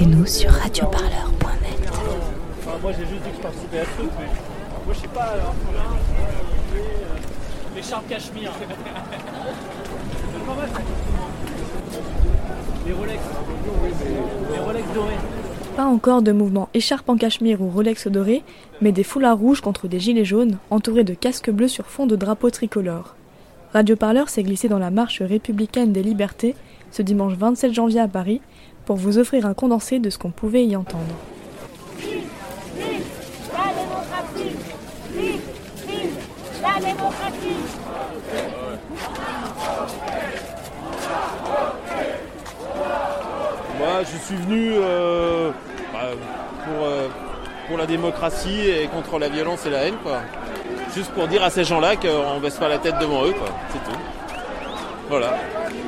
Écoutez-nous sur radioparleur.net. Enfin, moi j'ai juste dit que je participais à ce truc, mais moi je sais pas. Alors, L'écharpe cachemire. Les Rolex. Les Rolex dorés. Pas encore de mouvement écharpe en cachemire ou Rolex doré, mais des foulards rouges contre des gilets jaunes, entourés de casques bleus sur fond de drapeaux tricolores. Radio Parleur s'est glissé dans la marche républicaine des libertés ce dimanche 27 janvier à Paris pour vous offrir un condensé de ce qu'on pouvait y entendre. Vive, vive la démocratie Vive, vive la démocratie Moi, je suis venu euh, bah, pour, euh, pour la démocratie et contre la violence et la haine, quoi. Juste pour dire à ces gens-là qu'on baisse pas la tête devant eux, quoi. C'est tout. Voilà.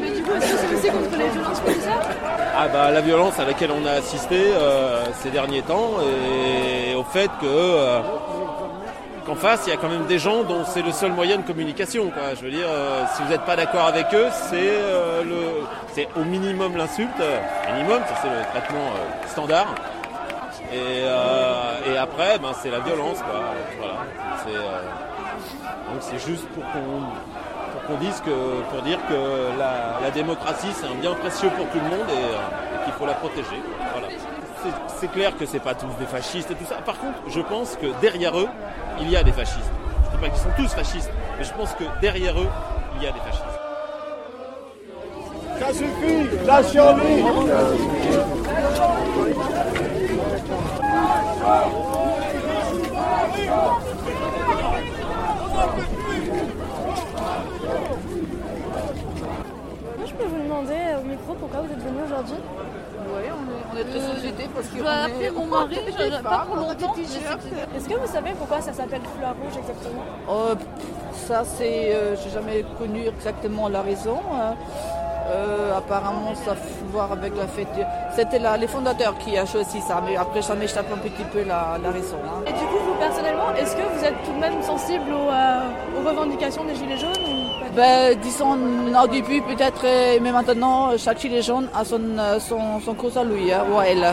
Mais du coup, est-ce que c'est contre les violences comme ça? Ah bah la violence à laquelle on a assisté euh, ces derniers temps et au fait que euh, qu'en face il y a quand même des gens dont c'est le seul moyen de communication. Quoi. Je veux dire, euh, si vous n'êtes pas d'accord avec eux, c'est le, c'est au minimum l'insulte, minimum, ça c'est le traitement standard. Et, et après, ben, c'est la violence. Quoi. Voilà. Donc c'est juste pour qu'on qu'on dise pour dire que la, démocratie c'est un bien précieux pour tout le monde et, euh, qu'il faut la protéger. Voilà. C'est- clair que c'est pas tous des fascistes et tout ça. Par contre, je pense que derrière eux, il y a des fascistes. Je dis pas qu'ils sont tous fascistes, mais je pense que derrière eux, il y a des fascistes. Ça suffit, la survie Moi, je peux vous demander euh, au micro pourquoi vous êtes venu aujourd'hui Oui, on est, on est de société parce que. Je dois appeler mon mari, je n'ai pas pour longtemps. Est-ce que vous savez pourquoi ça s'appelle foulard rouge exactement? Pff, ça, c'est. euh, J'ai jamais connu exactement la raison. hein. Euh, apparemment, ça a voir avec la fête. C'était les fondateurs qui a choisi ça, mais après, ça m'échappe un petit peu la, la raison. hein. Et du coup, vous personnellement, est-ce que vous êtes tout de même sensible aux, euh, aux revendications des Gilets jaunes ou pas Ben, disons, au début, peut-être, euh, mais maintenant, chaque gilet jaune a son, euh, son, son cause à lui, hein, ou à elle.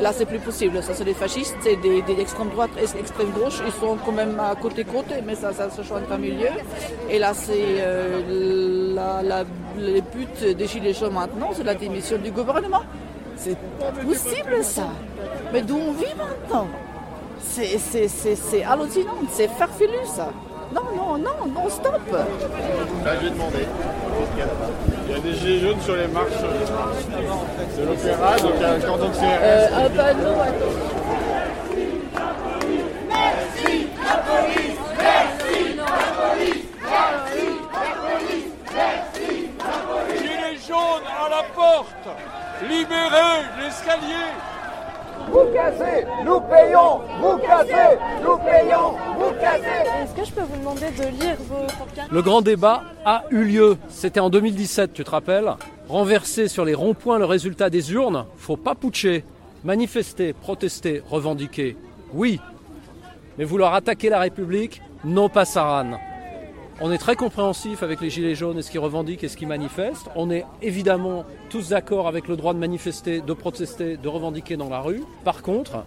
Là, c'est plus possible. Ça, c'est des fascistes, c'est des, des extrêmes droite et extrême gauche. Ils sont quand même à côté-côté, mais ça, ça se joint en milieu. Et là, c'est euh, la, la, le but des Gilets jaunes maintenant, c'est la démission du gouvernement. C'est pas possible, ça. Mais d'où on vit maintenant? C'est hallucinant, c'est farfelu, ça. Non, non, non, non, stop Là, je vais demander. Il y a des gilets jaunes sur les marches de l'opéra, donc il y a un cordon de CRS. Euh, un panneau, Gilets jaunes à la porte Libérez l'escalier Vous cassez, nous payons. Vous cassez, nous payons. Vous cassez. Est-ce que je peux vous demander de lire vos pancartes Le grand débat a eu lieu, c'était en 2017, tu te rappelles? Renverser sur les ronds-points le résultat des urnes, faut pas putcher. Manifester, protester, revendiquer, oui. Mais vouloir attaquer la République, non pas Saran. On est très compréhensif avec les Gilets jaunes et ce qu'ils revendiquent et ce qu'ils manifestent. On est évidemment tous d'accord avec le droit de manifester, de protester, de revendiquer dans la rue. Par contre,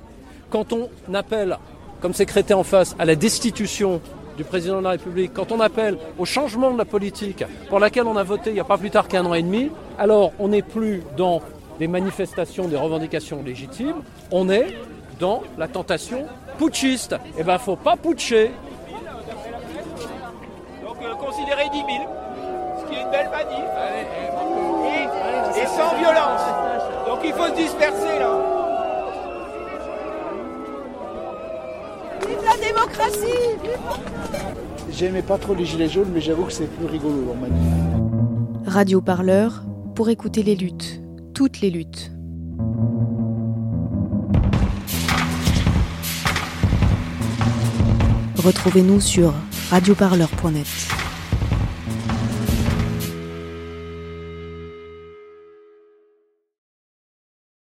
quand on appelle, comme c'est crété en face, à la destitution du président de la République, quand on appelle au changement de la politique pour laquelle on a voté il n'y a pas plus tard qu'un an et demi, alors on n'est plus dans des manifestations, des revendications légitimes, on est dans la tentation putschiste. Eh ben, faut pas putcher. 10 000, ce qui est une belle manif. Et, et sans violence. Donc il faut se disperser là. Vive la démocratie J'aimais pas trop les gilets jaunes, mais j'avoue que c'est plus rigolo en manif. Radio Parleur pour écouter les luttes, toutes les luttes. Retrouvez-nous sur radioparleur.net.